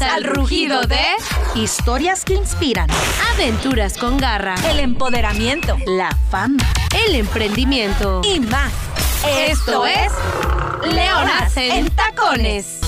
Al rugido de Historias que inspiran. Aventuras con garra. El empoderamiento. La fama. El emprendimiento. Y más. Esto es Leonas en Tacones.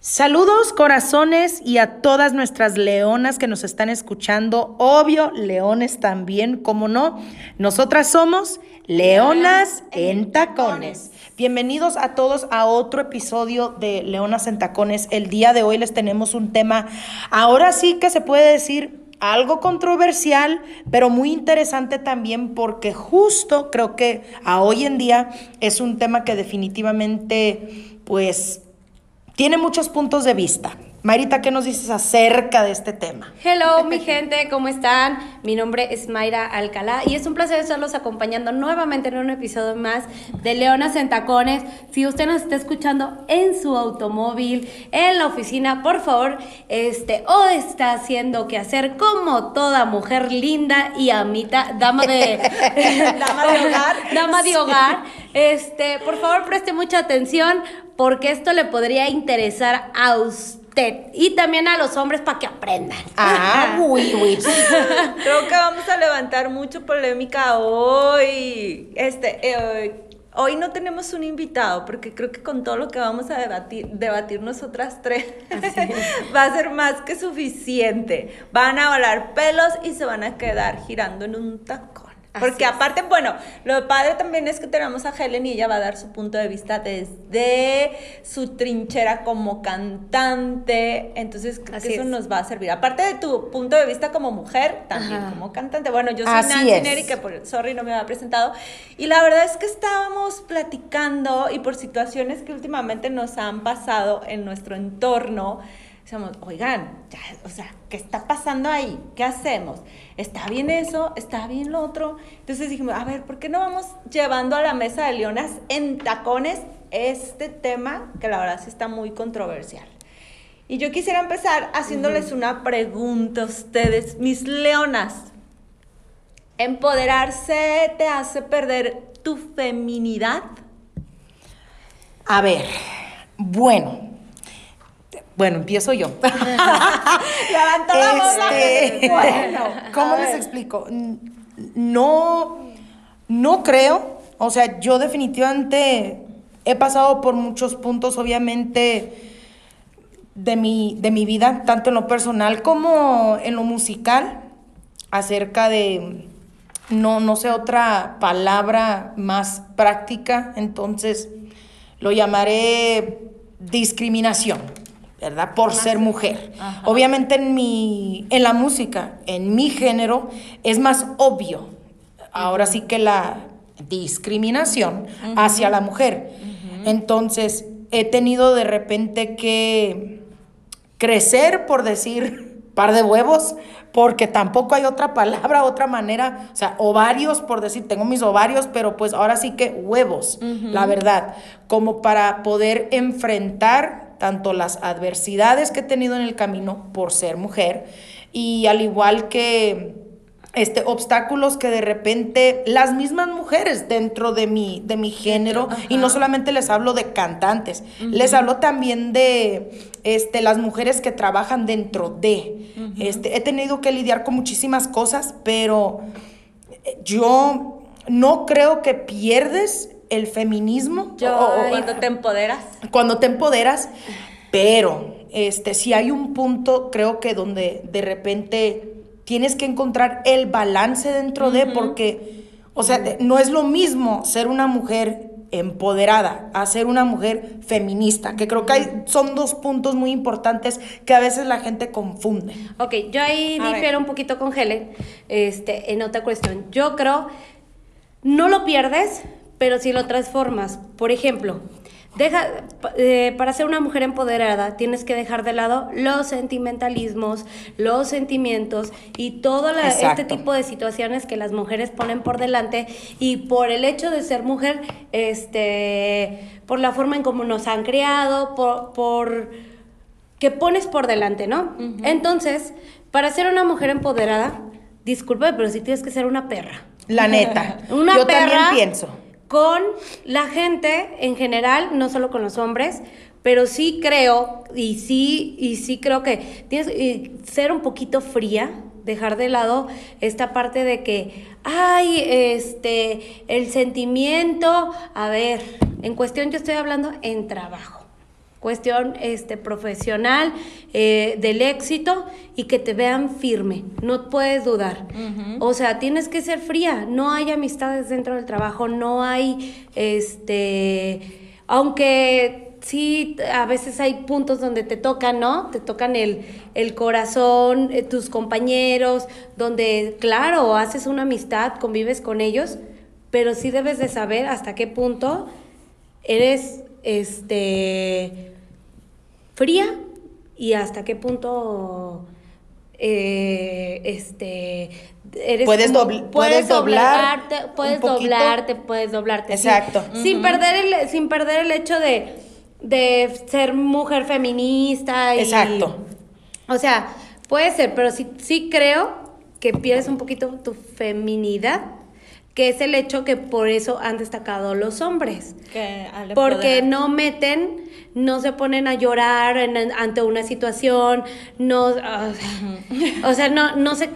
Saludos corazones y a todas nuestras leonas que nos están escuchando. Obvio, leones también, como no. Nosotras somos Leonas en Tacones. Bienvenidos a todos a otro episodio de Leonas en Tacones. El día de hoy les tenemos un tema, ahora sí que se puede decir algo controversial, pero muy interesante también porque justo creo que a hoy en día es un tema que definitivamente pues tiene muchos puntos de vista. Marita, ¿qué nos dices acerca de este tema? Hello, mi gente, ¿cómo están? Mi nombre es Mayra Alcalá y es un placer estarlos acompañando nuevamente en un episodio más de Leonas en Tacones. Si usted nos está escuchando en su automóvil, en la oficina, por favor, este, o está haciendo que hacer como toda mujer linda y amita, dama de, dama de hogar. dama de hogar, este, por favor, preste mucha atención porque esto le podría interesar a usted y también a los hombres para que aprendan. Ah, uy, uy. Creo que vamos a levantar mucho polémica hoy. Este, eh, hoy no tenemos un invitado porque creo que con todo lo que vamos a debatir, debatir nosotras tres va a ser más que suficiente. Van a volar pelos y se van a quedar girando en un tacón. Porque aparte, bueno, lo padre también es que tenemos a Helen y ella va a dar su punto de vista desde su trinchera como cantante. Entonces, creo que eso nos va a servir. Aparte de tu punto de vista como mujer, también como cantante. Bueno, yo soy Así Nancy. Neri, que por, sorry no me había presentado. Y la verdad es que estábamos platicando y por situaciones que últimamente nos han pasado en nuestro entorno. Decíamos, oigan, ya, o sea, ¿qué está pasando ahí? ¿Qué hacemos? ¿Está bien eso? ¿Está bien lo otro? Entonces dijimos, a ver, ¿por qué no vamos llevando a la mesa de leonas en tacones este tema que la verdad sí está muy controversial? Y yo quisiera empezar haciéndoles una pregunta a ustedes, mis leonas. ¿Empoderarse te hace perder tu feminidad? A ver, bueno. Bueno, empiezo yo. Este. Bueno, ¿Cómo les explico? No, no creo. O sea, yo definitivamente he pasado por muchos puntos, obviamente, de mi, de mi vida, tanto en lo personal como en lo musical, acerca de, no, no sé, otra palabra más práctica, entonces lo llamaré discriminación. ¿Verdad? Por ser mujer. Obviamente en mi, en la música, en mi género, es más obvio. Ahora sí que la discriminación hacia la mujer. Entonces, he tenido de repente que crecer, por decir, par de huevos, porque tampoco hay otra palabra, otra manera, o sea, ovarios, por decir, tengo mis ovarios, pero pues ahora sí que huevos, la verdad, como para poder enfrentar tanto las adversidades que he tenido en el camino por ser mujer y al igual que este, obstáculos que de repente las mismas mujeres dentro de mi, de mi género, y no solamente les hablo de cantantes, les hablo también de este, las mujeres que trabajan dentro de. este, he tenido que lidiar con muchísimas cosas, pero yo no creo que pierdes el feminismo Yo, o- o- cuando te empoderas. cuando te empoderas, pero este, si hay un punto, creo que donde de repente tienes que encontrar el balance dentro de, porque, o sea, no es lo mismo ser una mujer empoderada a ser una mujer feminista, que creo que hay, son dos puntos muy importantes que a veces la gente confunde. Ok, yo ahí A ver. difiero un poquito con Helen este, en otra cuestión. Yo creo, no lo pierdes, pero sí lo transformas. Por ejemplo, deja, eh, para ser una mujer empoderada tienes que dejar de lado los sentimentalismos, los sentimientos y todo la- este tipo de situaciones que las mujeres ponen por delante y por el hecho de ser mujer, este, por la forma en cómo nos han criado, por, por que pones por delante, ¿no? Entonces, para ser una mujer empoderada, disculpa, pero sí tienes que ser una perra. La neta. Una Yo perra también pienso. Con la gente en general, no solo con los hombres, pero sí creo, y sí, y sí creo que tienes que ser un poquito fría, dejar de lado esta parte de que, ay, este, el sentimiento, a ver, en cuestión yo estoy hablando en trabajo, cuestión este, profesional, eh, del éxito y que te vean firme, no puedes dudar. O sea, tienes que ser fría, no hay amistades dentro del trabajo, no hay, este, aunque sí, a veces hay puntos donde te tocan, ¿no? Te tocan el, el corazón, eh, tus compañeros, donde, claro, haces una amistad, convives con ellos, pero sí debes de saber hasta qué punto eres, este, fría y hasta qué punto, eh, este, eres Puedes como- dobl- puedes doblar doblarte, puedes poquito. doblarte, puedes doblarte. sí. Exacto. Sin perder el, sin perder el hecho de, de ser mujer feminista y. Exacto. O sea, puede ser, pero sí, sí creo que pierdes un poquito tu feminidad, que es el hecho que por eso han destacado los hombres. Que Porque no meten, no se ponen a llorar en- ante una situación, no, o sea, no, no se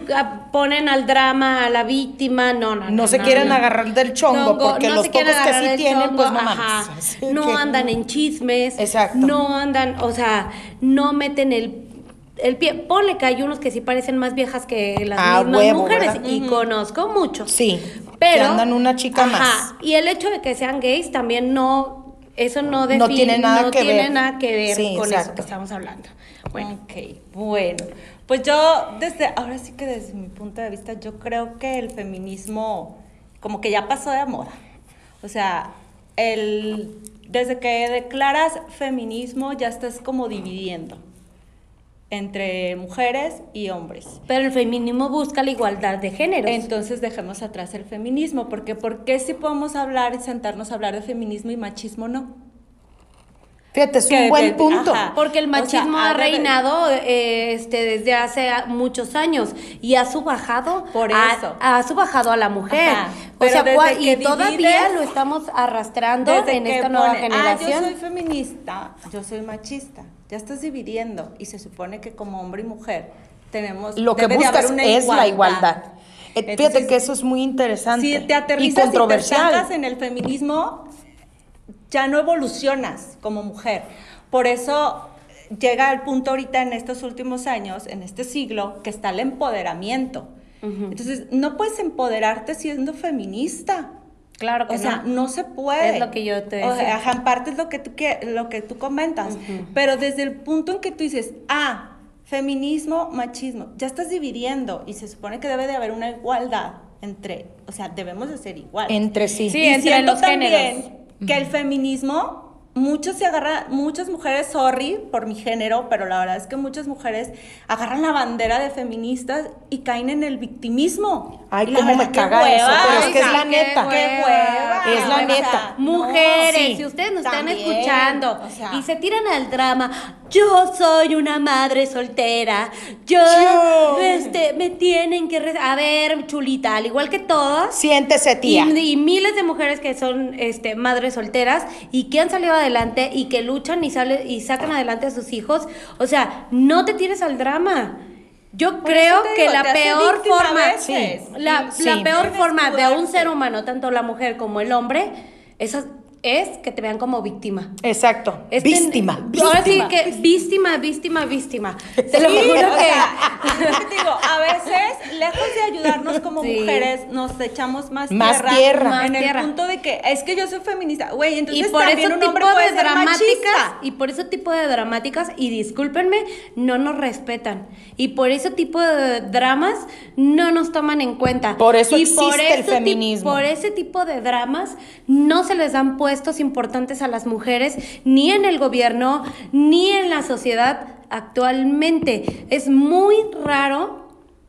ponen al drama, a la víctima, no, no. No se quieren agarrar del chongo, Chongo, porque no los pocos que sí tienen, chongo, pues no mames. No que- andan en chismes. Exacto. No andan, o sea, no meten el, el pie. Ponle que hay unos que sí parecen más viejas que las Ah, mismas huevo, mujeres. ¿verdad? Y conozco muchos. Sí, Pero. que andan una chica más. Y el hecho de que sean gays también no. Eso no define. No tiene nada no que tiene ver. nada que ver Sí, con eso que estamos hablando. Bueno. Ok, bueno. Pues yo, desde, ahora sí que desde mi punto de vista, yo creo que el feminismo como que ya pasó de moda. O sea, el, desde que declaras feminismo ya estás como dividiendo entre mujeres y hombres. Pero el feminismo busca la igualdad de géneros. Entonces dejemos atrás el feminismo, porque ¿por qué si podemos hablar y sentarnos a hablar de feminismo y machismo no? Fíjate, es Que- un buen que- punto. ajá. Porque el O sea, machismo ha reinado eh, este, desde hace muchos años y ha subajado Por a- eso. ha subajado a la mujer. Ajá. O Pero sea, desde y todavía lo estamos arrastrando en esta nueva pone, generación. Ah, yo soy feminista, yo soy machista. Ya estás dividiendo y se supone que como hombre y mujer tenemos Lo que buscas es la igualdad. Eh, Fíjate Entonces, que eso es muy interesante Si te y aterrizas y te controversial. estancas en el feminismo, ya no evolucionas como mujer. Por eso llega el punto ahorita en estos últimos años, en este siglo, que está el empoderamiento. Entonces, no puedes empoderarte siendo feminista. Claro que o sea, no. no se puede. Es lo que yo te O decía. sea, ajá, en parte es lo que tú, que, lo que tú comentas. Pero desde el punto en que tú dices, ah, feminismo, machismo, ya estás dividiendo y se supone que debe de haber una igualdad entre, o sea, debemos de ser iguales. Entre sí. Sí, y entre los también géneros. que el feminismo, muchos se agarran, muchas mujeres, sorry por mi género, pero la verdad es que muchas mujeres agarran la bandera de feministas y caen en el victimismo. Ay, la cómo me verdad, caga eso, pero es que es la qué neta. Qué hueva. Es la O sea, neta. Mujeres, sí, si ustedes nos están escuchando o sea. y se tiran al drama, yo soy una madre soltera, yo, Yo. este, me tienen que, re- a ver, chulita, al igual que todas, Siéntese, tía. y miles de mujeres que son este, madres solteras y que han salido adelante y que luchan y, sale, y sacan adelante a sus hijos, o sea, no te tires al drama. Yo Por creo que la peor forma, la, Sí. la peor forma de un ser humano, tanto la mujer como el hombre, esa es que te vean como víctima. Exacto. Este- víctima. Ahora sí víctima. que víctima, víctima, víctima. Te lo Sí, juro o que sea, es digo, a veces, lejos de ayudarnos como Sí. mujeres, nos echamos más, Más tierra, tierra. Más en el tierra. punto de que es que yo soy feminista, güey, entonces y por también un tipo hombre puede de ser dramáticas machista. y por ese tipo de dramáticas y discúlpenme no nos respetan y por ese tipo de dramas no nos toman en cuenta Por eso y existe el ese ti- feminismo. por ese tipo de dramas no se les dan puestos importantes a las mujeres ni en el gobierno ni en la sociedad actualmente es muy raro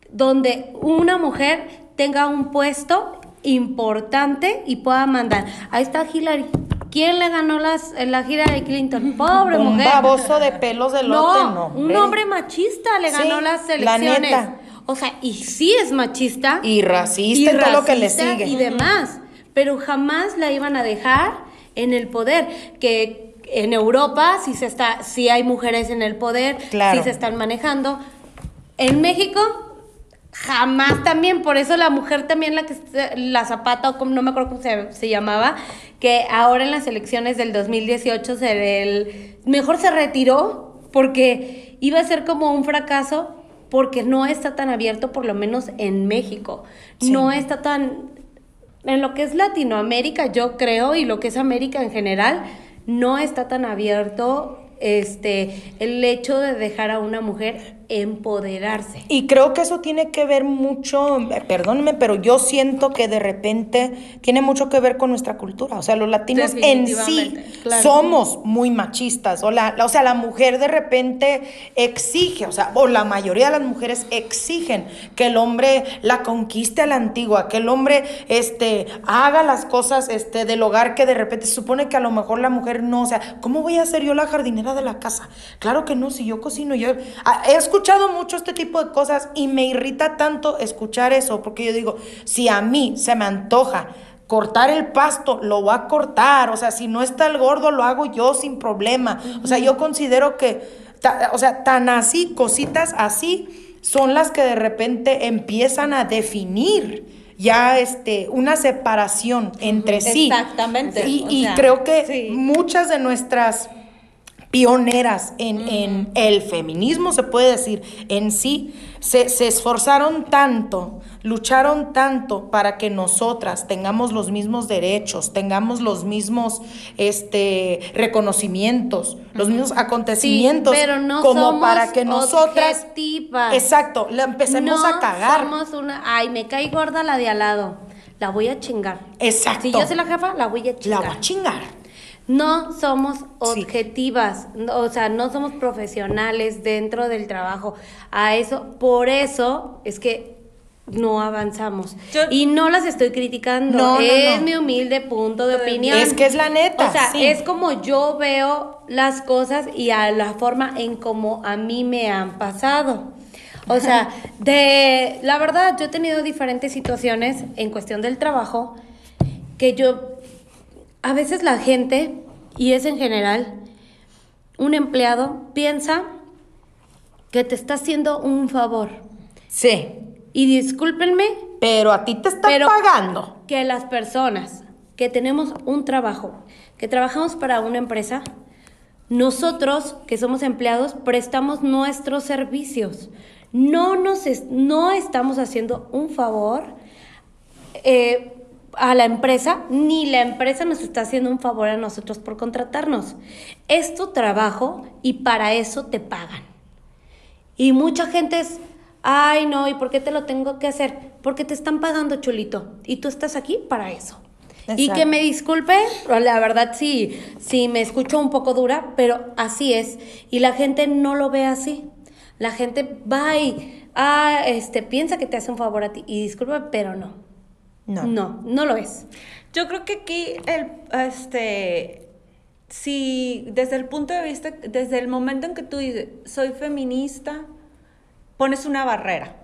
donde una mujer tenga un puesto importante y pueda mandar. Ahí está Hillary. ¿Quién le ganó las, la Hillary Clinton? Pobre Un mujer. baboso de pelos de lote, no. un hombre machista le Sí, ganó las la elecciones. neta. O sea, y sí es machista. Y racista y, todo lo que le sigue. Y demás. Pero jamás la iban a dejar en el poder. Que en Europa sí se está, sí hay mujeres en el poder, Claro. sí se están manejando. En México jamás también, por eso la mujer también la que la Zapata o como no me acuerdo cómo se, se llamaba, que ahora en las elecciones del 2018 se el, mejor se retiró porque iba a ser como un fracaso porque no está tan abierto por lo menos en México. Sí. No está tan en lo que es Latinoamérica, yo creo, y lo que es América en general, no está tan abierto este el hecho de dejar a una mujer empoderarse. Y creo que eso tiene que ver mucho, perdónenme, pero yo siento que de repente tiene mucho que ver con nuestra cultura. O sea, los latinos en sí claro. somos muy machistas. O, la, la- o sea, la mujer de repente exige, o sea, o la mayoría de las mujeres exigen que el hombre la conquiste a la antigua, que el hombre este, haga las cosas este, del hogar que de repente se supone que a lo mejor la mujer no. O sea, ¿cómo voy a ser yo la jardinera de la casa? Claro que no, si yo cocino, yo Ah, he escuchado mucho este tipo de cosas y me irrita tanto escuchar eso, porque yo digo, si a mí se me antoja cortar el pasto, lo voy a cortar, o sea, si no está el gordo, lo hago yo sin problema. O sea, yo considero que, ta- o sea, tan así, cositas así, son las que de repente empiezan a definir ya este una separación entre sí. Exactamente, Y, o y sea, creo que sí. muchas de nuestras pioneras en, en el feminismo, se puede decir, en sí, se, se esforzaron tanto, lucharon tanto para que nosotras tengamos los mismos derechos, tengamos los mismos este, reconocimientos, los mismos acontecimientos, pero no como somos para que nosotras... objetivas. Exacto, la empecemos no a cagar. Somos una, ay, me cae gorda la de al lado. La voy a chingar. Exacto. Si yo soy la jefa, la voy a La chingar. voy a chingar. No somos objetivas, o sea, no somos profesionales dentro del trabajo. A eso, por eso es que no avanzamos. Yo- y no las estoy criticando, No, no, es no. mi humilde punto de opinión. Es que es la neta, O sea, sí. es como yo veo las cosas y a la forma en como a mí me han pasado. O sea, de la verdad, yo he tenido diferentes situaciones en cuestión del trabajo que yo a veces la gente, y es en general, un empleado piensa que te está haciendo un favor. Sí, Y discúlpenme, pero a ti te están Pero- pagando. que las personas que tenemos un trabajo, que trabajamos para una empresa, nosotros que somos empleados prestamos nuestros servicios. No nos es- no estamos haciendo un favor eh, a la empresa, ni la empresa nos está haciendo un favor a nosotros por contratarnos. Es tu trabajo y para eso te pagan. Y mucha gente es, ay no, ¿y por qué te lo tengo que hacer? Porque te están pagando, chulito. Y tú estás aquí para eso. Y que me disculpe, la verdad sí, sí me escucho un poco dura, pero así es. Y la gente no lo ve así. La gente va y ah, este, piensa que te hace un favor a ti. Y disculpe, pero no. No. No, no lo es. Yo creo que aquí el este si desde el punto de vista desde el momento en que tú dices soy feminista pones una barrera.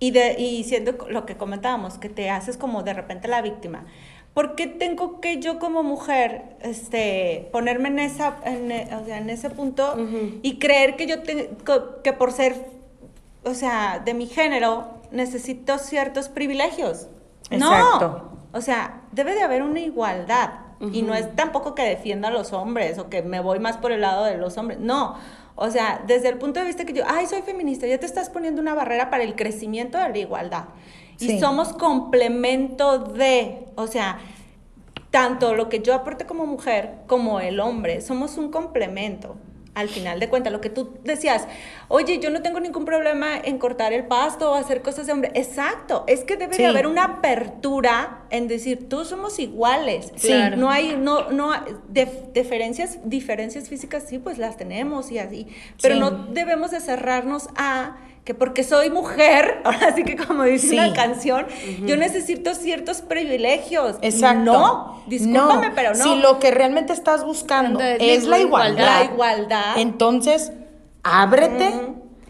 Y de y siendo lo que comentábamos que te haces como de repente la víctima. ¿Por qué tengo que yo como mujer este ponerme en esa en, e- o sea, en ese punto y creer que yo te- que por ser o sea, de mi género necesito ciertos privilegios? Exacto. No. O sea, debe de haber una igualdad. Y no es tampoco que defienda a los hombres o que me voy más por el lado de los hombres. No. O sea, desde el punto de vista que yo, ay, soy feminista, ya te estás poniendo una barrera para el crecimiento de la igualdad. Sí. Y somos complemento de, o sea, tanto lo que yo aporte como mujer como el hombre, somos un complemento. Al final de cuentas, lo que tú decías, oye, yo no tengo ningún problema en cortar el pasto o hacer cosas de hombre. Exacto, es que debe Sí. de haber una apertura en decir, tú somos iguales. Sí. Claro. No hay, no, no, dif- diferencias, diferencias físicas sí, pues las tenemos y así. Pero Sí. no debemos de cerrarnos a que porque soy mujer, ahora sí que como dice Sí. una canción, yo necesito ciertos privilegios. Exacto. No, discúlpame, pero no. Si lo que realmente estás buscando es la igualdad, La igualdad. entonces ábrete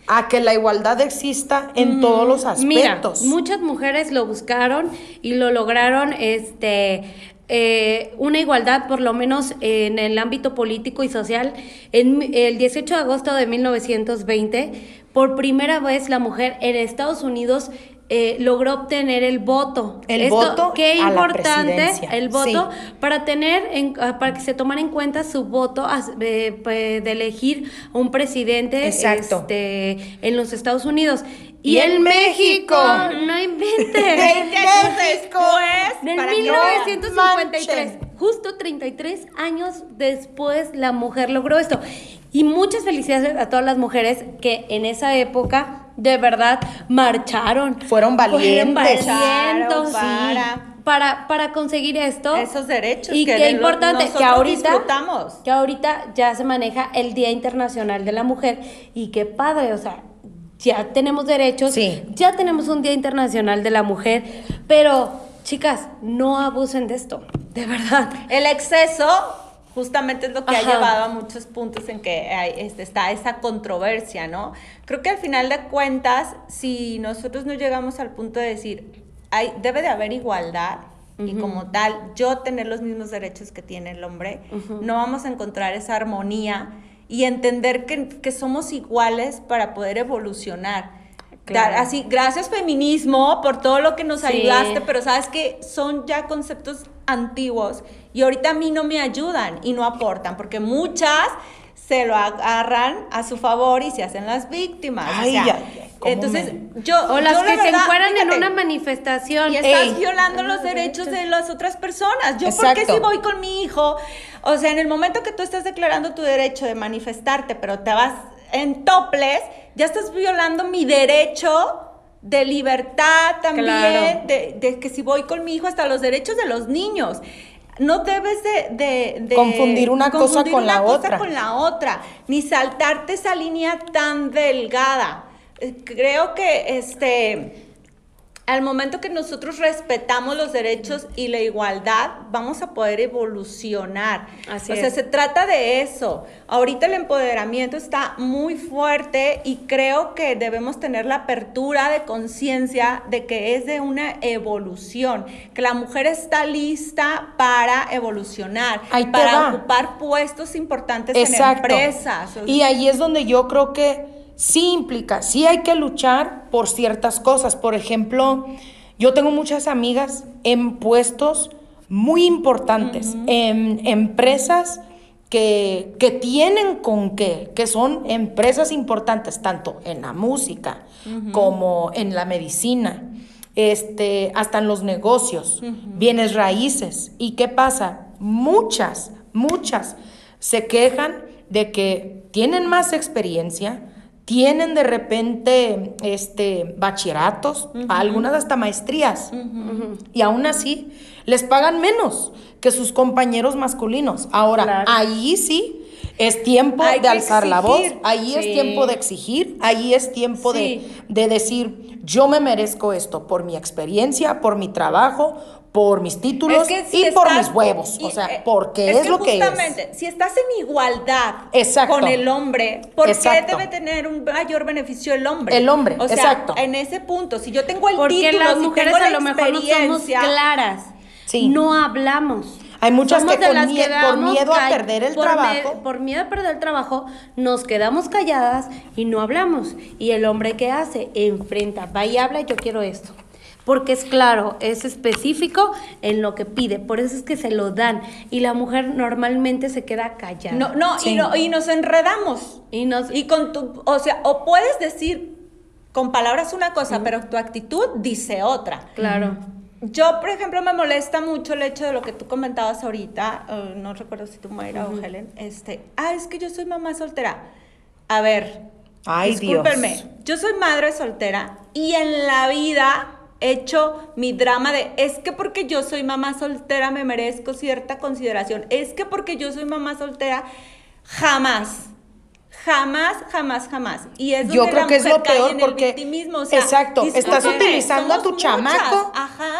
a que la igualdad exista en todos los Mira, aspectos. muchas mujeres lo buscaron y lo lograron, este, eh, una igualdad, por lo menos en el ámbito político y social. En el 18 de agosto de 1920, por primera vez la mujer en Estados Unidos eh, logró obtener el voto. El voto Qué importante el voto sí. para tener, en- ah, para que se tomara en cuenta su voto de, pues, de elegir un presidente este, en los Estados Unidos. Y en México. no inventes. 20 años después, Del para que 1953, manchen. justo 33 años después, la mujer logró esto. Y muchas felicidades a todas las mujeres que en esa época de verdad marcharon. Fueron valientes. valientes, Marcharon para- para, para conseguir esto. Esos derechos Y que qué importante que ahorita, disfrutamos. que ahorita ya se maneja el Día Internacional de la Mujer. Y qué padre, o sea, ya tenemos derechos, Sí. ya tenemos un Día Internacional de la Mujer, pero chicas, no abusen de esto, de verdad. El exceso justamente es lo que ha llevado a muchos puntos en que hay- este, está esa controversia, ¿no? Creo que al final de cuentas, si nosotros no llegamos al punto de decir, hay, debe de haber igualdad y como tal, yo tener los mismos derechos que tiene el hombre, no vamos a encontrar esa armonía y entender que, que somos iguales para poder evolucionar. Claro. Así, gracias feminismo por todo lo que nos Sí. ayudaste, pero sabes que son ya conceptos antiguos y ahorita a mí no me ayudan y no aportan, porque muchas se lo agarran a su favor y se hacen las víctimas. o Ay, sea, ay, ay, cómo entonces, me- yo. O las yo la que se verdad, encueran en fíjate, una manifestación. y estás Ey. violando los derechos de las otras personas. Yo, ¿por Exacto. qué si voy con mi hijo? O sea, en el momento que tú estás declarando tu derecho de manifestarte, pero te vas en toples, ya estás violando mi derecho de libertad también, Claro. de, de que si voy con mi hijo, hasta los derechos de los niños. No debes de, de- de Confundir una cosa con una la cosa otra. con la otra, ni saltarte esa línea tan delgada. Eh, Creo que este al momento que nosotros respetamos los derechos y la igualdad, vamos a poder evolucionar. Así o sea, es. se trata de eso. Ahorita el empoderamiento está muy fuerte y creo que debemos tener la apertura de conciencia de que es de una evolución, que la mujer está lista para evolucionar, Ahí para ocupar puestos importantes Exacto. en empresas. O Y ahí es donde yo creo que sí implica, sí hay que luchar por ciertas cosas. Por ejemplo, yo tengo muchas amigas en puestos muy importantes, en empresas que, que tienen con qué, que son empresas importantes, tanto en la música como en la medicina. Este, hasta en los negocios, bienes raíces. ¿Y qué pasa? Muchas, muchas se quejan de que tienen más experiencia, tienen de repente este, bachilleratos, algunas hasta maestrías, y aún así les pagan menos que sus compañeros masculinos. Ahora, Claro. ahí sí es tiempo Hay de alzar la voz, ahí es tiempo de exigir, ahí es tiempo de, de decir, yo me merezco esto por mi experiencia, por mi trabajo, por mis títulos Es que si y por estás- mis huevos. y, o sea, eh, porque es, lo que es. justamente, Si estás en igualdad Exacto. con el hombre, ¿por Exacto. qué debe tener un mayor beneficio el hombre? El hombre, o sea, exacto. En ese punto, si yo tengo el Porque título, las si mujeres tengo a la lo mejor no somos experiencia, claras. Sí. No hablamos. Hay muchas Somos que de con las mie- por miedo a perder el por trabajo. me- por miedo a perder el trabajo, nos quedamos calladas y no hablamos. Y el hombre que hace, enfrenta, va y habla, yo quiero esto. Porque es claro, es específico en lo que pide, por eso es que se lo dan. Y la mujer normalmente se queda callada. No, no, Sí. y no, y nos enredamos. Y nos- Y con tu, o sea, o puedes decir con palabras una cosa, pero tu actitud dice otra. Claro. Yo, por ejemplo, me molesta mucho el hecho de lo que tú comentabas ahorita, eh, no recuerdo si tú, Mayra o Helen, este, ah, es que yo soy mamá soltera. A ver, Ay, discúlpenme, Dios. yo soy madre soltera y en la vida hecho mi drama de, es que porque yo soy mamá soltera me merezco cierta consideración, es que porque yo soy mamá soltera, jamás. Jamás, jamás, jamás. Y es Yo creo que es lo peor porque o sea, exacto, estás utilizando a tu muchas, chamaco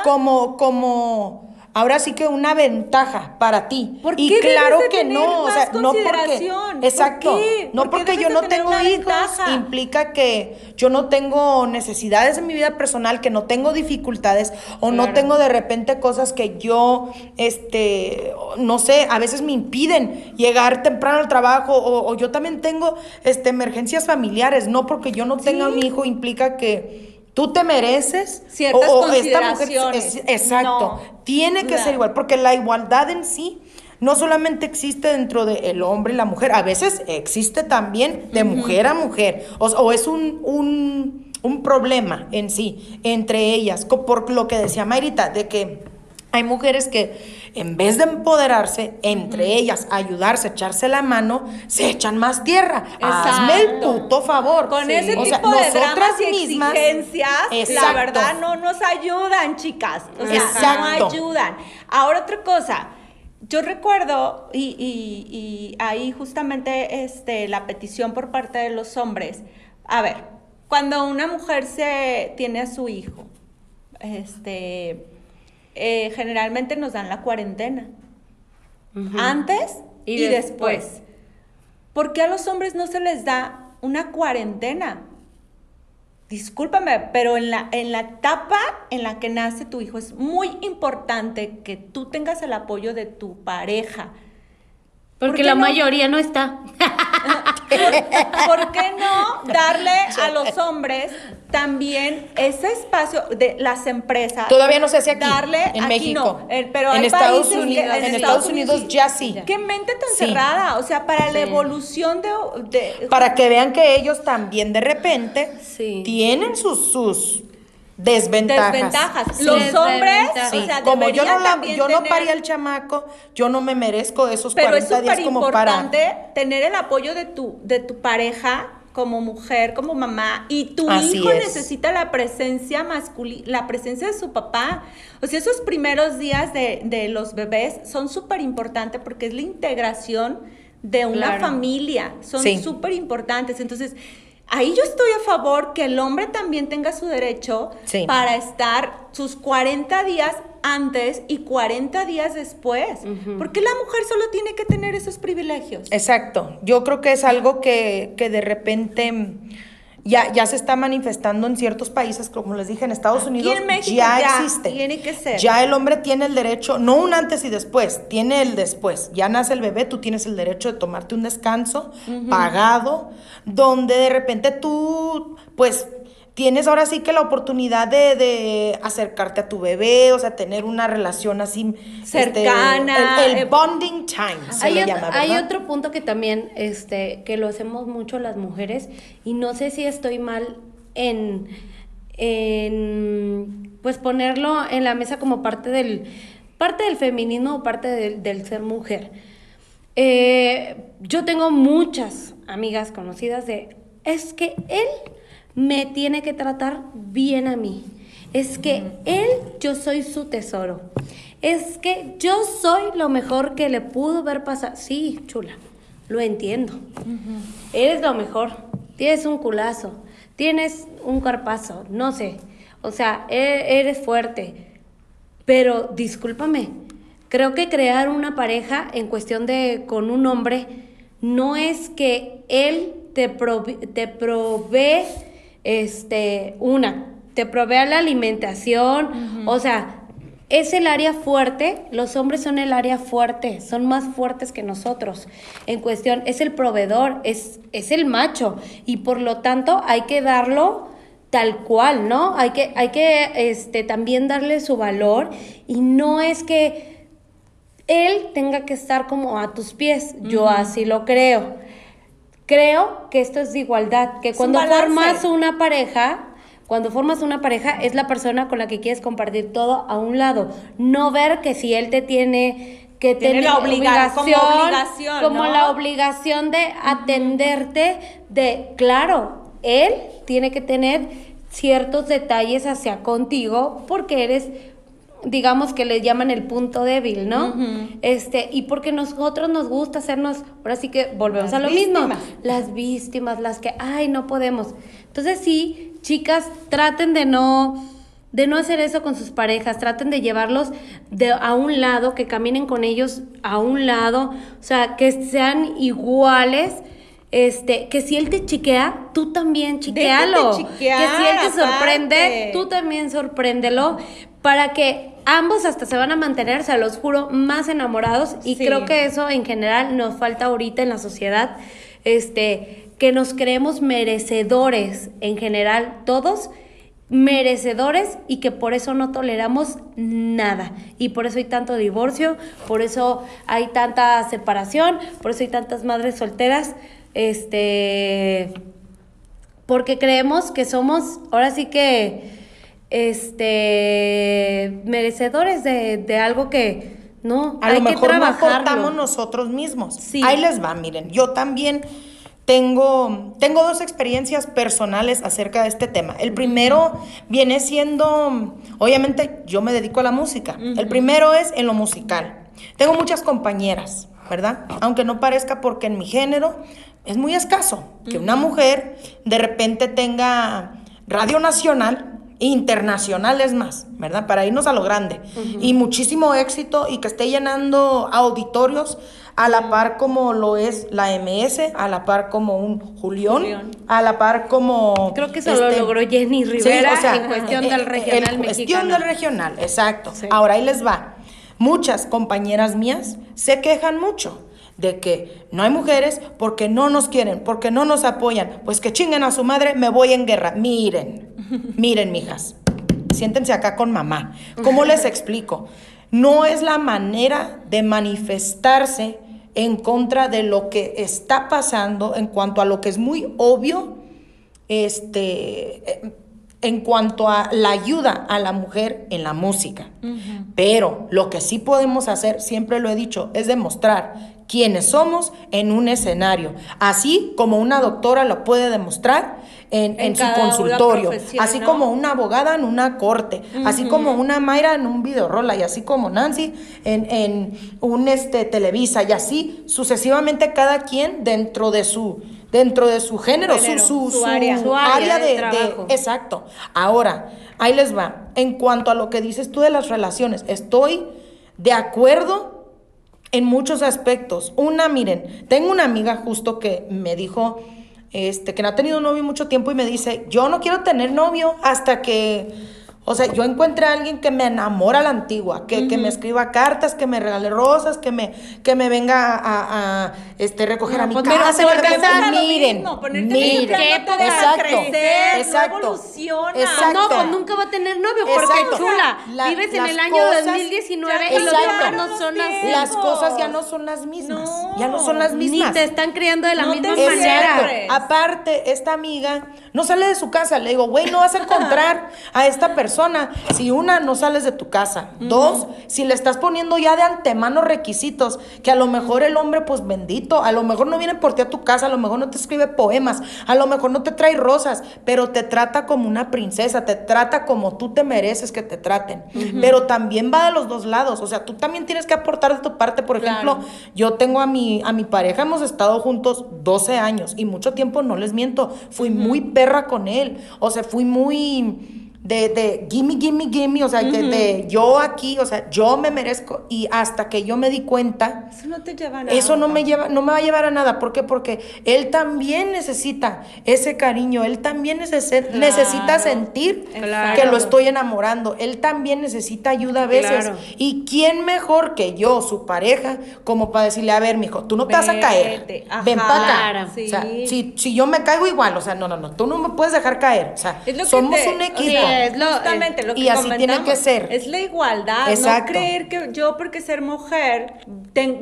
como como ahora sí que una ventaja para ti. ¿Por y qué debes claro de que tener no, o sea, no porque exacto, qué? no ¿Por qué porque yo no tengo hijos ventaja? implica que yo no tengo necesidades en mi vida personal, que no tengo dificultades o no tengo de repente cosas que yo este no sé, a veces me impiden llegar temprano al trabajo o, o yo también tengo este emergencias familiares, no porque yo no tenga un hijo implica que tú te mereces Ciertas o- o esta mujer- consideraciones. es- exacto, No. tiene que Claro. ser igual, porque la igualdad en sí no solamente existe dentro del hombre y la mujer, a veces existe también de mujer a mujer, o, o es un, un, un problema en sí entre ellas, por lo que decía Mayrita, de que hay mujeres que en vez de empoderarse entre ellas, ayudarse, echarse la mano, se echan más tierra. Hazme el puto favor. Con Sí. ese O sea, tipo de nosotras dramas y mismas- exigencias, la verdad no nos ayudan, chicas. O sea, Exacto. no ayudan. Ahora otra cosa. Yo recuerdo, y, y- y ahí justamente este, la petición por parte de los hombres. A ver, cuando una mujer se tiene a su hijo, este, eh, generalmente nos dan la cuarentena. Antes y, Y después. después. ¿Por qué a los hombres no se les da una cuarentena? Discúlpame, pero en la, en la etapa en la que nace tu hijo es muy importante que tú tengas el apoyo de tu pareja. ¿Por Porque la no? mayoría no está. ¿Por qué no darle a los hombres también ese espacio de las empresas? Todavía no se hace aquí, Darle en aquí México. no, eh, pero en hay Estados países que- Unidos, en Estados Unidos ya sí. Qué mente tan Sí. cerrada, o sea, para la evolución de, de- Para que vean que ellos también de repente Sí. tienen sus, sus desventajas. desventajas. Los Desventajas. hombres, Sí, o sea, como yo no, la- yo no tener- parí al chamaco, yo no me merezco esos Pero es 40 días como para... importante tener el apoyo de tu, de tu pareja como mujer, como mamá, y tu Así hijo es. necesita la presencia masculina, la presencia de su papá. O sea, esos primeros días de, de los bebés son súper importantes porque es la integración de una Claro. familia, son Sí. súper importantes. Entonces, ahí yo estoy a favor que el hombre también tenga su derecho Sí. para estar sus 40 días antes y 40 días después. Porque la mujer solo tiene que tener esos privilegios. Exacto. Yo creo que es algo que, que de repente ya, ya se está manifestando en ciertos países, como les dije, en Estados Aquí Unidos en México ya, ya existe. tiene que ser. Ya el hombre tiene el derecho, no un antes y después, tiene el después. Ya nace el bebé, tú tienes el derecho de tomarte un descanso pagado, donde de repente tú, pues, tienes ahora sí que la oportunidad de, de acercarte a tu bebé, o sea, tener una relación así este, Cercana, el, el eh, bonding time se hay, le hay otro punto que también este que lo hacemos mucho las mujeres y no sé si estoy mal en en pues ponerlo en la mesa como parte del parte del feminismo o parte del, del ser mujer. Eh, yo tengo muchas amigas conocidas de es que él me tiene que tratar bien a mí. Es que él yo soy su tesoro. Es que yo soy lo mejor que le pudo haber pasado. Sí chula lo entiendo. Eres lo mejor. Tienes un culazo. Tienes un cuerpazo no sé. O sea e- eres fuerte. Pero discúlpame, creo que crear una pareja en cuestión de con un hombre no es que él te, te provee este una, te provea la alimentación, o sea, es el área fuerte, los hombres son el área fuerte, son más fuertes que nosotros. En cuestión, es el proveedor, es, es el macho, y por lo tanto hay que darlo tal cual, ¿no? Hay que, hay que este, también darle su valor, y no es que él tenga que estar como a tus pies, yo así lo creo. Creo que esto es de igualdad, que cuando balance. formas una pareja, cuando formas una pareja es la persona con la que quieres compartir todo a un lado, no ver que si él te tiene que Tiene tener la como obligación, como ¿no? la obligación de atenderte de claro, él tiene que tener ciertos detalles hacia contigo porque eres digamos que le llaman el punto débil, ¿no? Este, y porque nosotros nos gusta hacernos, ahora sí que volvemos Las a lo mismo, las víctimas, las que, ay, no podemos. Entonces sí, chicas, traten de no, de no hacer eso con sus parejas, traten de llevarlos de a un lado, que caminen con ellos a un lado, o sea, que sean iguales. Este, que si él te chiquea, tú también chiquealo. chiquear, que si él te aparte. sorprende, tú también sorpréndelo para que ambos hasta se van a mantener, se los juro, más enamorados y Sí. creo que eso en general nos falta ahorita en la sociedad, este, que nos creemos merecedores en general todos merecedores y que por eso no toleramos nada y por eso hay tanto divorcio, por eso hay tanta separación, por eso hay tantas madres solteras, este porque creemos que somos ahora sí que este merecedores de, de algo que no A hay lo mejor que no aportamos nosotros mismos. Sí. Ahí les va, miren. Yo también tengo, tengo dos experiencias personales acerca de este tema. El primero viene siendo, obviamente, yo me dedico a la música. El primero es en lo musical. Tengo muchas compañeras, ¿verdad? Aunque no parezca porque en mi género es muy escaso que una mujer de repente tenga radio nacional internacional es más, ¿verdad? Para irnos a lo grande. Y muchísimo éxito y que esté llenando auditorios a la par como lo es la MS, a la par como un Julión, Julián. a la par como... Creo que eso lo logró Jenny Sí, Rivera o sea, en cuestión del eh, regional en cuestión mexicano. del regional, exacto. Sí. Ahora ahí les va. Muchas compañeras mías se quejan mucho de que no hay mujeres porque no nos quieren, porque no nos apoyan. Pues que chinguen a su madre, me voy en guerra. Miren, miren, mijas. Siéntense acá con mamá. ¿Cómo les explico? No es la manera de manifestarse en contra de lo que está pasando en cuanto a lo que es muy obvio este, eh, en cuanto a la ayuda a la mujer en la música. Pero lo que sí podemos hacer, siempre lo he dicho, es demostrar quiénes somos en un escenario, así como una doctora lo puede demostrar en, En en su consultorio, así ¿no? como una abogada en una corte, así como una Mayra en un videorola y así como Nancy en, en un este, Televisa y así sucesivamente cada quien dentro de su dentro de su género, su- Género, su, su su área. Su área área de de, de- exacto. Ahora, ahí les va. En cuanto a lo que dices tú de las relaciones, estoy de acuerdo en muchos aspectos. Una, miren, tengo una amiga justo que me dijo este, que no ha tenido novio mucho tiempo y me dice, yo no quiero tener novio hasta que, o sea, yo encuentre a alguien que me enamora a la antigua, que, que me escriba cartas, que me regale rosas, que me, que me venga a, a, a, este, recoger No, a mi pues, casa. pero miren, mismo, ponerte miren, plan no te deja exacto, crecer, no exacto, evoluciona. exacto. No, pues nunca va a tener novio porque Exacto. chula. La- vives en las el año cosas- 2019 ya y los Exacto. tiempos no son así. tiempos. Las cosas ya no son las mismas. No, ya no son las Ni mismas. te están criando de la No misma manera. Exacto. Aparte, esta amiga no sale de su casa. Le digo, güey, no vas a encontrar a esta persona. Si una, no sales de tu casa. Dos, si le estás poniendo ya de antemano requisitos, que a lo mejor el hombre, pues bendito, a lo mejor no viene por ti a tu casa, a lo mejor no te escribe poemas, a lo mejor no te trae rosas, pero te trata como una princesa, te trata como tú te mereces que te traten. Pero también va de los dos lados. O sea, tú también tienes que aportar de tu parte. Por ejemplo, Claro. yo tengo a mi, a mi pareja, hemos estado juntos 12 años y mucho tiempo, no les miento, fui muy perra con él. O sea, fui muy de, de gimme, gimme, gimme, o sea, de, de yo aquí, o sea, yo me merezco. Y hasta que yo me di cuenta, Eso no te lleva a nada. eso no me lleva, no me va a llevar a nada. ¿Por qué? Porque él también necesita ese cariño, él también necesi- necesita sentir Claro. que lo estoy enamorando. Él también necesita ayuda a veces. Claro. ¿Y quién mejor que yo, su pareja, como para decirle, a ver, mijo, tú no te vas a caer. Vete, Ven ajá, para acá. Claro. O sea, sí. si, si yo me caigo igual, o sea, no, no, no, tú no me puedes dejar caer. O sea, que somos te- un o equipo. Es lo- justamente lo que y así tiene que ser. Es la igualdad, Exacto. no creer que yo porque ser mujer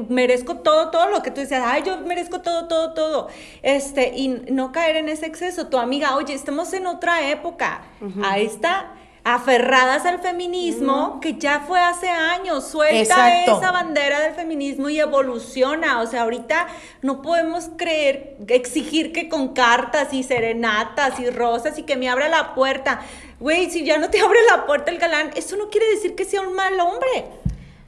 merezco todo, todo lo que tú dices, ay, yo merezco todo, todo, todo. Este, y no caer en ese exceso. Tu amiga, oye, estamos en otra época. Ahí está. Aferradas al feminismo, que ya fue hace años, suelta Exacto. esa bandera del feminismo y evoluciona. O sea, ahorita no podemos creer, exigir que con cartas y serenatas y rosas y que me abra la puerta. Güey, si ya no te abre la puerta el galán, eso no quiere decir que sea un mal hombre.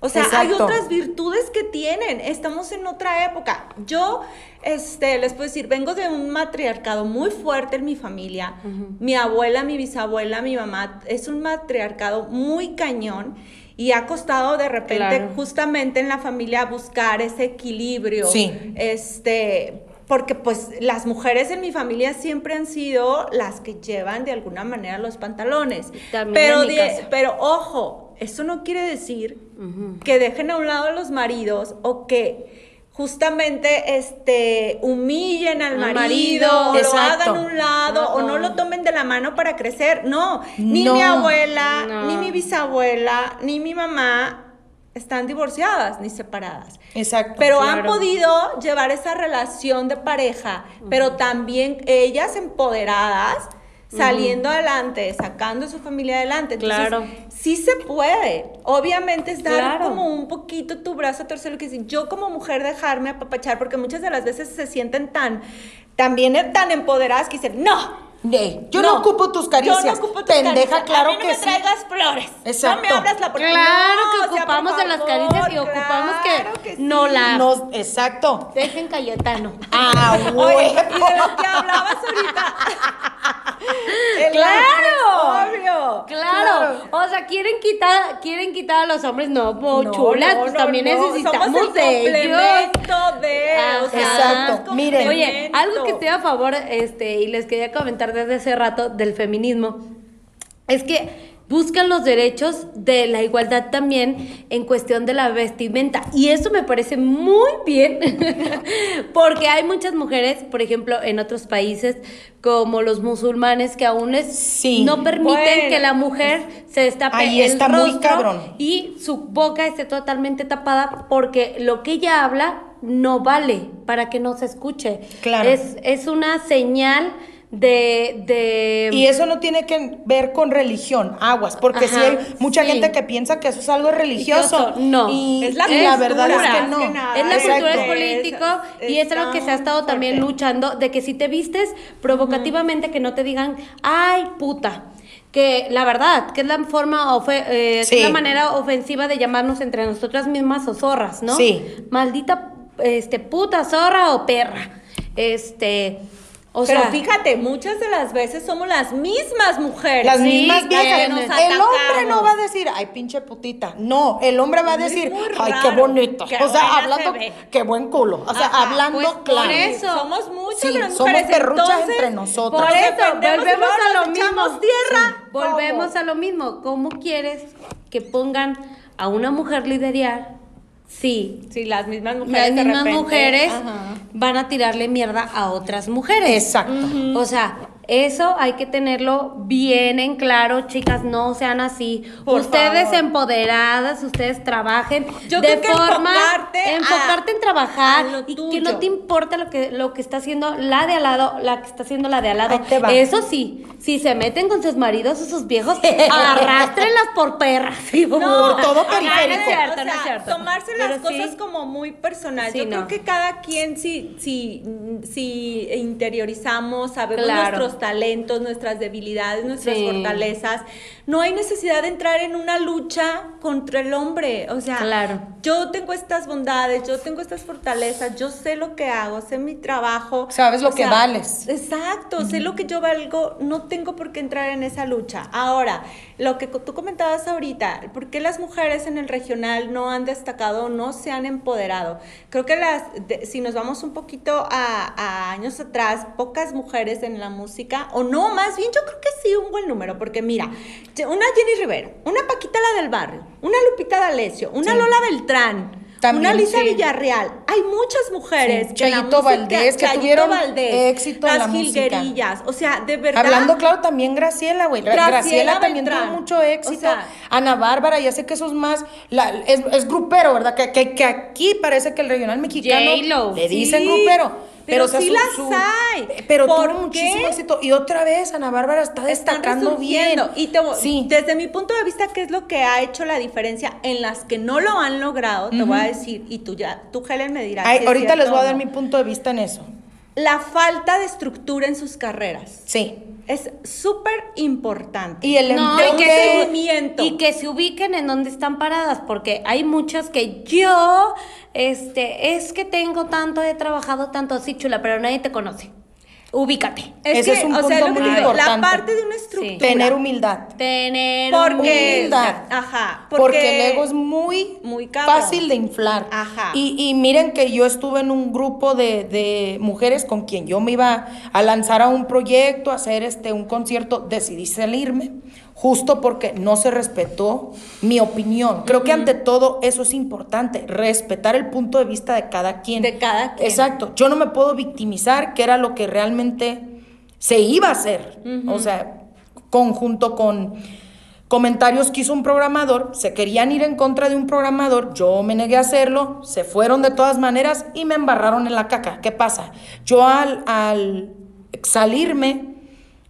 O sea, hay otras virtudes que tienen. Estamos en otra época. Yo, este, les puedo decir, vengo de un matriarcado muy fuerte en mi familia. Mi abuela, mi bisabuela, mi mamá, es un matriarcado muy cañón. Y ha costado de repente, Claro. justamente en la familia, buscar ese equilibrio. Sí. Este, porque pues las mujeres en mi familia siempre han sido las que llevan de alguna manera los pantalones. También pero, en mi de- casa. pero ojo, eso no quiere decir que dejen a un lado a los maridos o que justamente este humillen al marido, marido. o lo Exacto. hagan a un lado o no lo tomen de la mano para crecer. No, ni No. mi abuela, No. ni mi bisabuela, ni mi mamá están divorciadas ni separadas. Exacto. Pero han podido llevar esa relación de pareja, pero también ellas empoderadas, saliendo adelante, sacando a su familia adelante. Entonces, Claro. sí se puede. Obviamente es dar Claro. como un poquito tu brazo a torcer, lo que decir, yo como mujer dejarme apapachar, porque muchas de las veces se sienten tan, también tan empoderadas que dicen, no. Ey, yo no, ocupo tus caricias. Yo no ocupo tus Pendeja, caricias. claro a mí no que me sí. traigas flores. Exacto. No me abras la puerta. Claro No, que o sea, ocupamos de las caricias y ocupamos que claro que no sí. la- No, exacto. Dejen Cayetano. Ah, Oye, huevo. y de lo que hablabas ahorita. ¡Claro! Obvio. Claro. o sea, quieren quitar, quieren quitar a los hombres, no, po, No, chulas, no, pues no, también no, necesitamos somos el de ellos. de, o sea, Exacto. Miren. Oye, algo que estoy a favor, este, y les quería comentar desde hace rato del feminismo, es que buscan los derechos de la igualdad también en cuestión de la vestimenta. Y eso me parece muy bien, porque hay muchas mujeres, por ejemplo, en otros países, como los musulmanes, que aún les Sí. no permiten Bueno. que la mujer se destape Ahí el está muy rostro cabrón. y su boca esté totalmente tapada porque lo que ella habla no vale para que no se escuche. Claro. Es, es una señal de... de Y eso no tiene que ver con religión, aguas, porque sí Ajá, hay mucha sí. gente que piensa que eso es algo religioso. Religioso, no. Y, Es la y la cultura, verdad es que no. que nada. Es la Exacto. cultura, es Es- político y es algo que se ha estado también luchando de que si te vistes provocativamente que no te digan, ay, puta. Que la verdad, que es la forma, ofe- eh, Sí. es la manera ofensiva de llamarnos entre nosotras mismas o zorras, ¿no? Sí. Maldita, este, puta, zorra o perra. Este, o Pero sea, fíjate, muchas de las veces somos las mismas mujeres. Las Sí, mismas que viejas. nos El hombre no va a decir, ay, pinche putita. No, el hombre va a decir, ay, qué. Qué o sea, hablando, se qué buen culo. O sea, Ajá, hablando pues, por claro. eso. Somos muchas Sí, de las somos mujeres. perruchas entonces, entre nosotras. Por eso, volvemos a lo mismo. tierra. Volvemos a lo mismo. ¿Cómo quieres que pongan a una mujer liderar? Sí. Sí, las mismas mujeres. Las de mismas repente, mujeres ajá. van a tirarle mierda a otras mujeres. Exacto. O sea, eso hay que tenerlo bien en claro, chicas, no sean así. Por ustedes favor. empoderadas, ustedes trabajen Yo de creo que forma enfocarte a- en trabajar a lo y que no te importa lo que lo que está haciendo la de al lado, la que está haciendo la de al lado. Eso sí, si se meten con sus maridos o sus viejos, arrastrenlas por perras. sí, Por todo Ajá, no es periférico. cierto, No es cierto. Tomarse las Pero sí. cosas como muy personal. Sí, Yo no. creo que cada quien si, si, si interiorizamos, sabemos Claro. nuestros talentos, nuestras debilidades, nuestras Sí. fortalezas, no hay necesidad de entrar en una lucha contra el hombre. O sea, Claro. yo tengo estas bondades, yo tengo estas fortalezas, yo sé lo que hago, sé mi trabajo. Sabes lo que sea, vales. Exacto, sé lo que yo valgo, no tengo por qué entrar en esa lucha. Ahora, lo que tú comentabas ahorita, ¿por qué las mujeres en el regional no han destacado, no se han empoderado? Creo que las, de- si nos vamos un poquito a, a años atrás, pocas mujeres en la música, o no, más bien yo creo que sí, un buen número, porque mira, una Jenny Rivera, una Paquita la del barrio, una Lupita D'Alessio, una Sí. Lola Beltrán. También, una Lisa sí. Villarreal. Hay muchas mujeres Sí. que en la música- Valdés, que Chayito tuvieron Valdés, éxito en las la música. jilguerillas, o sea, de verdad. Hablando claro, también Graciela, güey. Gra- Graciela Graciela, también tuvo mucho éxito. O sea- Ana Bárbara, ya sé que eso es más, la- es, es grupero, ¿verdad? Que, que, que aquí parece que el regional mexicano le dicen Sí, grupero. Pero o sea, sí su- las su- hay. Pero ¿Por tuvo qué? muchísimo éxito. Y otra vez, Ana Bárbara está destacando bien. Y te- sí. desde mi punto de vista, ¿qué es lo que ha hecho la diferencia en las que no lo han logrado? Te voy a decir, y tú ya, tú Helen me dirás. Ay, si es ahorita les voy a dar no. mi punto de vista en eso. La falta de estructura en sus carreras. Sí. es súper importante. Y el No, y que, se, seguimiento. y que se ubiquen en donde están paradas, porque hay muchas que yo, este, es que tengo tanto, he trabajado tanto así, chula, pero nadie te conoce. Ubícate. es Ese que, es un o sea, punto lo que muy te digo, la importante. parte de una estructura. Tener humildad. Tener Porque, humildad. ajá, Porque, el ego es muy, muy cabrón. fácil de inflar. Ajá. Y, y miren que yo estuve en un grupo de, de mujeres con quien yo me iba a lanzar a un proyecto, a hacer este, un concierto, decidí salirme, justo porque no se respetó mi opinión. Creo que ante todo eso es importante, respetar el punto de vista de cada quien. De cada quien. Exacto. Yo no me puedo victimizar, que era lo que realmente se iba a hacer. O sea, conjunto con comentarios que hizo un programador, se querían ir en contra de un programador, yo me negué a hacerlo, se fueron de todas maneras y me embarraron en la caca. ¿Qué pasa? Yo al, al salirme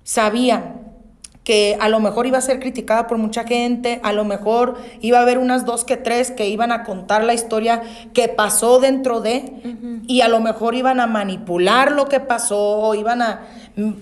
sabía que a lo mejor iba a ser criticada por mucha gente, a lo mejor iba a haber unas dos que tres que iban a contar la historia que pasó dentro de, y a lo mejor iban a manipular lo que pasó, o iban a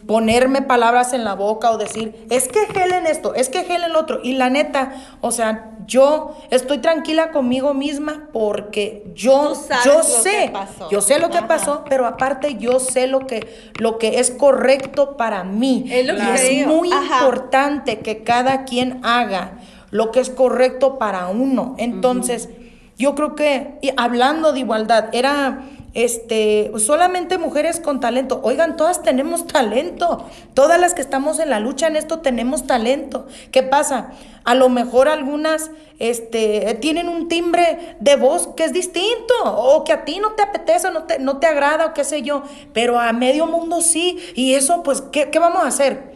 ponerme palabras en la boca o decir, es que Helen esto, es que Helen lo otro, y la neta, o sea, yo estoy tranquila conmigo misma porque yo, yo sé, yo sé lo que Ajá. pasó, pero aparte yo sé lo que, lo que es correcto para mí. Es lo que es muy Ajá. importante que cada quien haga lo que es correcto para uno. Entonces, yo creo que, y hablando de igualdad, era este solamente mujeres con talento. Oigan, todas tenemos talento. Todas las que estamos en la lucha en esto tenemos talento. ¿Qué pasa? A lo mejor algunas este, tienen un timbre de voz que es distinto, o que a ti no te apetece, no te, no te agrada, o qué sé yo, pero a medio mundo sí. Y eso, pues, ¿qué, qué vamos a hacer?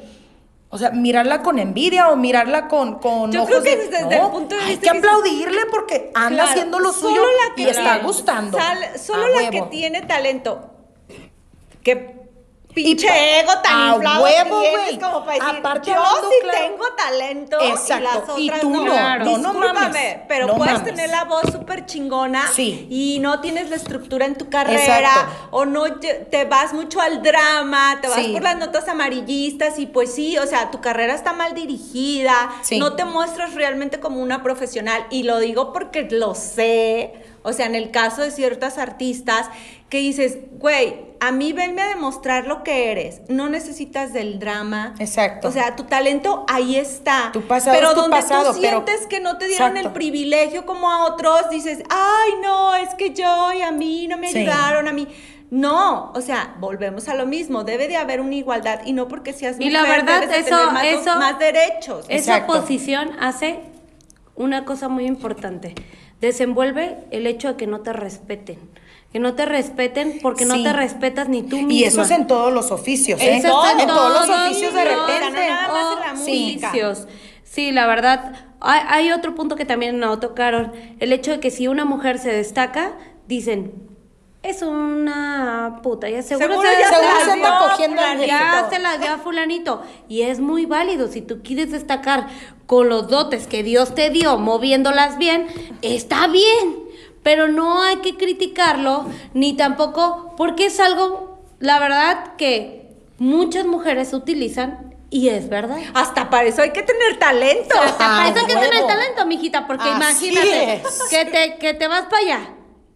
O sea, mirarla con envidia o mirarla con, con Yo ojos creo que de, desde "No, el punto de hay vista que que aplaudirle porque anda Claro, haciendo lo suyo y está gustando. sal- solo la huevo. que tiene talento. Que pinche ego tan a inflado huevo, tienes güey. como para decir, Aparte, yo sí claro. tengo talento Exacto, y las y otras tú no. no. Claro. No, no mames, pero no puedes mames. tener la voz súper chingona Sí. y no tienes la estructura en tu carrera Exacto. o no te vas mucho al drama, te vas Sí. por las notas amarillistas y pues sí, o sea, tu carrera está mal dirigida, Sí. no te muestras realmente como una profesional y lo digo porque lo sé, o sea, en el caso de ciertas artistas que dices, güey, a mí venme a demostrar lo que eres, no necesitas del drama. Exacto. O sea, tu talento ahí está. Tu pasado pero es tu donde pasado, tú pero- sientes que no te dieron Exacto. el privilegio como a otros, dices, ay, no, es que yo y a mí no me Sí. ayudaron, a mí. No, o sea, volvemos a lo mismo, debe de haber una igualdad y no porque seas Y mujer la verdad, debes de eso- tener más, eso- más derechos. Esa Exacto. posición hace una cosa muy importante. Desenvuelve el hecho de que no te respeten. Que no te respeten porque no te respetas ni tú misma. Y eso es en todos los oficios, ¿eh? En todos, en todos los oficios de repente. no nada más en la Sí. música. oficios. Sí, la verdad. Hay, hay otro punto que también no tocaron. El hecho de que si una mujer se destaca, dicen, es una puta, ya seguro, Seguro se, ya se anda dio cogiendo al fulanito. ya se la dio a fulanito. Y es muy válido. Si tú quieres destacar con los dotes que Dios te dio, moviéndolas bien, está bien. Pero no hay que criticarlo, ni tampoco, porque es algo, la verdad, que muchas mujeres utilizan y es verdad. Hasta para eso hay que tener talento. Hasta para Ah, eso hay que tener talento, mijita, porque Así imagínate es. que te, que te vas para allá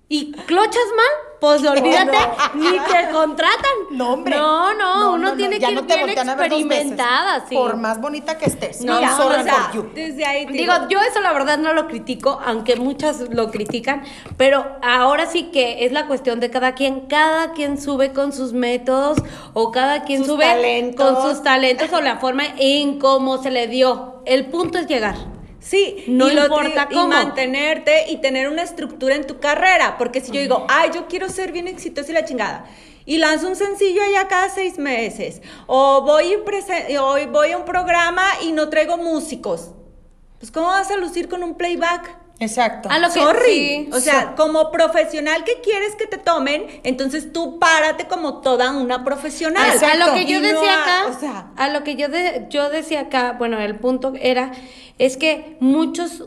y clochas mal, pues olvídate, ni te contratan. No, hombre. No, no, uno tiene ya que no ir te bien voltean a ver dos veces. experimentada, sí. Por más bonita que estés. No, sorry o sea, desde ahí te Digo, yo eso la verdad no lo critico, aunque muchas lo critican, pero ahora sí que es la cuestión de cada quien. Cada quien sube con sus métodos o cada quien Sus sube talentos. con sus talentos o la forma en cómo se le dio. El punto es llegar. Sí, No y lo importa te- cómo. Y mantenerte y tener una estructura en tu carrera. Porque si yo digo, ay, yo quiero ser bien exitosa y la chingada. Y lanzo un sencillo allá cada seis meses. O voy, o voy a un programa y no traigo músicos. Pues, ¿cómo vas a lucir con un playback? Exacto. A lo que Sorry. sí. O sea, como profesional que quieres que te tomen, entonces tú párate como toda una profesional. A- A, Exacto. lo que yo Y no decía a- acá, o sea, a lo que yo de- yo decía acá, bueno, el punto era es que muchos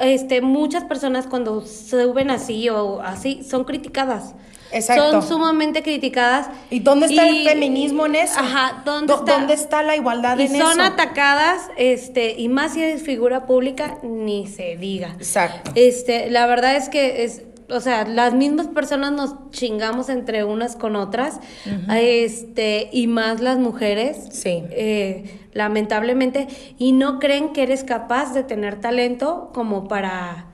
este muchas personas cuando suben así o así son criticadas. Exacto. son sumamente criticadas. ¿Y dónde está Y- el feminismo en eso? Ajá, ¿dónde está? ¿Dónde está la igualdad y en son eso? atacadas, este, y más si eres figura pública, ni se diga. Exacto. Este, la verdad es que es, o sea, las mismas personas nos chingamos entre unas con otras, este, y más las mujeres. Sí. eh, lamentablemente, y no creen que eres capaz de tener talento como para,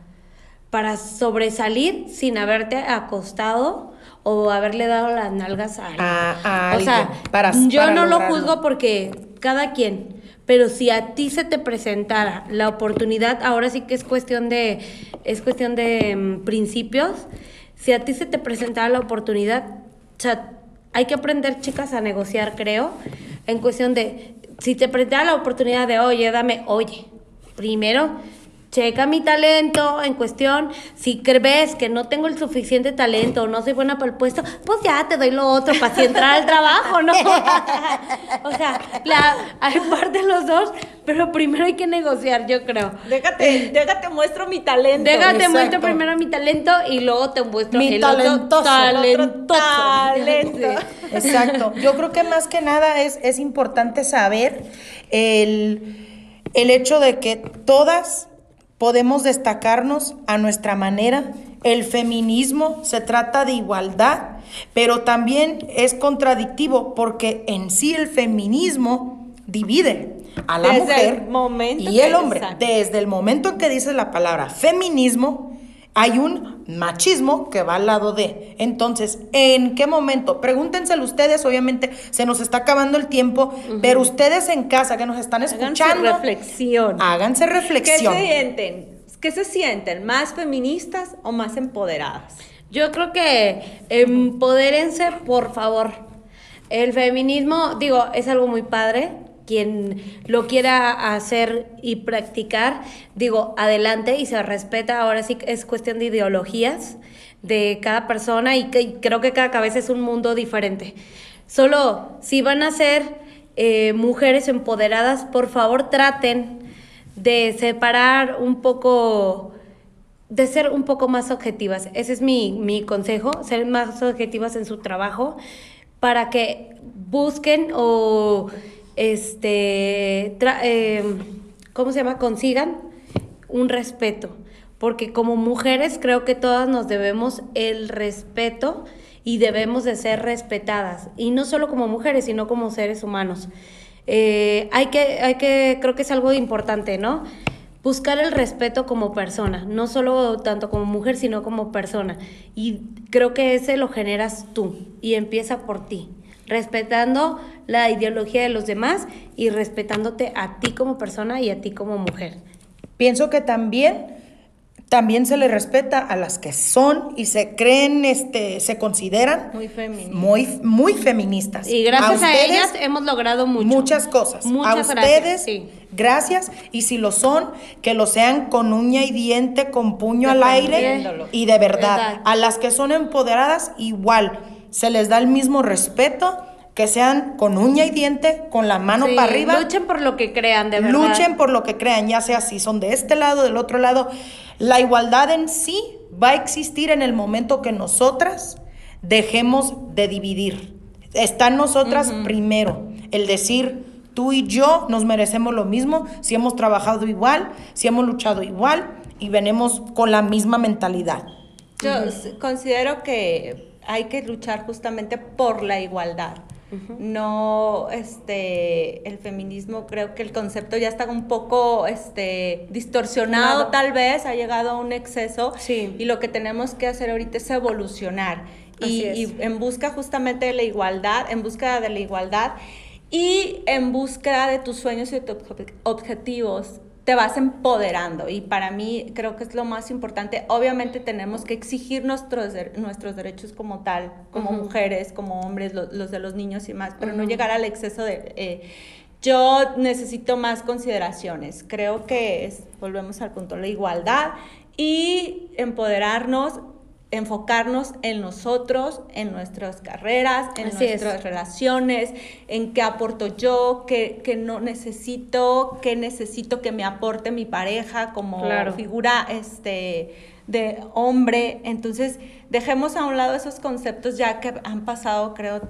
para sobresalir sin haberte acostado o haberle dado las nalgas a alguien. A- a o sea, para- yo para no lo juzgo porque cada quien, pero si a ti se te presentara la oportunidad, ahora sí que es cuestión de, es cuestión de mm, principios, si a ti se te presentara la oportunidad, o sea, hay que aprender, chicas, a negociar, creo, en cuestión de, si te presentara la oportunidad de, oye, dame, oye, primero, checa mi talento en cuestión. Si crees que no tengo el suficiente talento o no soy buena para el puesto, pues ya te doy lo otro para así entrar al trabajo, ¿no? o sea, la, hay parte de los dos, pero primero hay que negociar, yo creo. Déjate, déjate muestro mi talento. Déjate, Exacto. muestro primero mi talento y luego te muestro Mi el talentoso, otro talentoso. talento. Sí. Exacto. Yo creo que más que nada es, es importante saber el, el hecho de que todas podemos destacarnos a nuestra manera. El feminismo se trata de igualdad, pero también es contradictivo porque en sí el feminismo divide a la Desde mujer el momento y el hombre. Desde el momento en que dices la palabra feminismo, hay un machismo que va al lado de. Entonces, ¿en qué momento? Pregúntenselo ustedes, obviamente se nos está acabando el tiempo, pero ustedes en casa que nos están Háganse escuchando, reflexión. háganse ¿Qué reflexión. se sienten? ¿Qué se sienten? ¿Más feministas o más empoderadas? Yo creo que empodérense, por favor. El feminismo, digo, es algo muy padre. Quien lo quiera hacer y practicar, digo, adelante y se respeta. Ahora sí es cuestión de ideologías de cada persona y, que, creo que cada cabeza es un mundo diferente. Solo si van a ser eh, mujeres empoderadas, por favor traten de separar un poco de ser un poco más objetivas. Ese es mi, mi consejo, ser más objetivas en su trabajo para que busquen o, este, eh, ¿cómo se llama? Consigan un respeto. Porque como mujeres creo que todas nos debemos el respeto y debemos de ser respetadas. Y no solo como mujeres, sino como seres humanos. Eh, hay, que, hay que, creo que es algo importante, ¿no? Buscar el respeto como persona, no solo tanto como mujer, sino como persona. Y creo que ese lo generas tú y empieza por ti, respetando la ideología de los demás y respetándote a ti como persona y a ti como mujer. Pienso que también, también se le respeta a las que son y se creen, este, se consideran Muy feministas. muy, muy feministas. Y gracias a, ellas hemos logrado mucho. Muchas cosas. Muchas a gracias, ustedes, sí. gracias. Y si lo son, que lo sean con uña y diente, con puño al aire. Y de verdad, Verdad. a las que son empoderadas, igual, se les da el mismo respeto, que sean con uña y diente, con la mano Sí, para arriba. Luchen por lo que crean, de verdad. Luchen por lo que crean, ya sea si son de este lado, del otro lado. La igualdad en sí va a existir en el momento que nosotras dejemos de dividir. Está en nosotras primero el decir, tú y yo nos merecemos lo mismo, si hemos trabajado igual, si hemos luchado igual y venimos con la misma mentalidad. Yo considero que hay que luchar justamente por la igualdad. No, este, el feminismo, creo que el concepto ya está un poco, este, distorsionado Claro. tal vez, ha llegado a un exceso. Sí. Y lo que tenemos que hacer ahorita es evolucionar. Y, es. y en busca justamente de la igualdad, en búsqueda de la igualdad y en búsqueda de tus sueños y de tus ob- objetivos te vas empoderando y para mí creo que es lo más importante. Obviamente tenemos que exigir nuestros, nuestros derechos como tal, como mujeres, como hombres, lo- los de los niños y más, pero no llegar al exceso de... eh, yo necesito más consideraciones. Creo que es, volvemos al punto, la igualdad y empoderarnos, enfocarnos en nosotros, en nuestras carreras, en Así es. nuestras relaciones, en qué aporto yo, qué, qué no necesito, qué necesito que me aporte mi pareja como Claro. figura este, de hombre. Entonces, dejemos a un lado esos conceptos ya que han pasado, creo,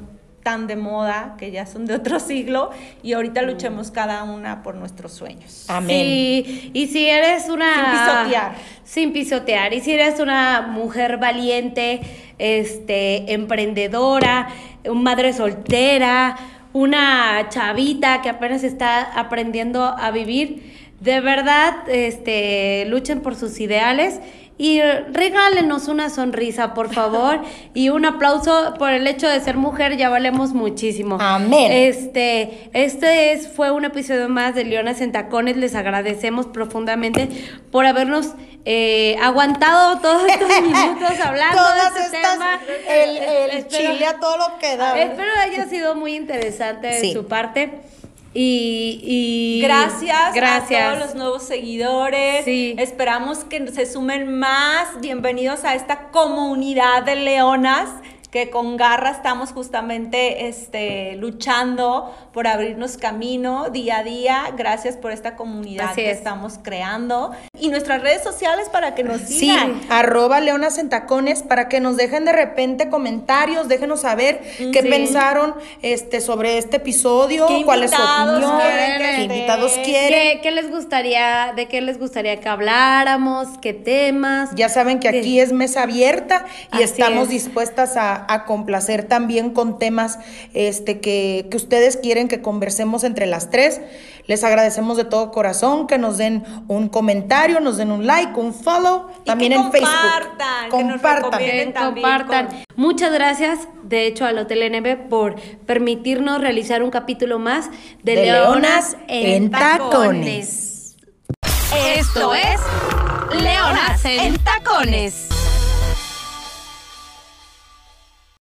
tan de moda, que ya son de otro siglo, y ahorita luchemos cada una por nuestros sueños. Amén. Sí, y si eres una... Sin pisotear. Sin pisotear. Y si eres una mujer valiente, este, emprendedora, madre soltera, una chavita que apenas está aprendiendo a vivir, de verdad, este, luchen por sus ideales y regálenos una sonrisa, por favor, y un aplauso por el hecho de ser mujer, ya valemos muchísimo. Amén. Este, este es, fue un episodio más de Leonas en Tacones, les agradecemos profundamente por habernos eh, aguantado todos estos minutos hablando Todas de este estas, tema. el, el Espero- chile a todo lo que da. Espero haya sido muy interesante de Sí. su parte. Y, y Gracias, gracias. a todos los nuevos seguidores. Sí. Esperamos que se sumen más. Bienvenidos a esta comunidad de leonas que con garra estamos justamente este, luchando por abrirnos camino día a día. Gracias por esta comunidad Así que es. estamos creando. Y nuestras redes sociales para que nos Sí, sigan. arroba leonas en tacones para que nos dejen de repente comentarios, déjenos saber qué Sí. pensaron este, sobre este episodio, ¿Qué cuál es su invitados opinión, quieren que qué invitados quieren. ¿Qué, qué les gustaría, de qué les gustaría que habláramos? ¿Qué temas? Ya saben que aquí es mesa abierta y Así estamos es. dispuestas a, a complacer también con temas este, que, que ustedes quieren que conversemos entre las tres. Les agradecemos de todo corazón que nos den un comentario, nos den un like, un follow, Y también que en Facebook. compartan, que nos compartan. con- Muchas gracias, de hecho, al Hotel NB por permitirnos realizar un capítulo más de, De Leonas Leonas en en Tacones. Esto es Leonas en Tacones.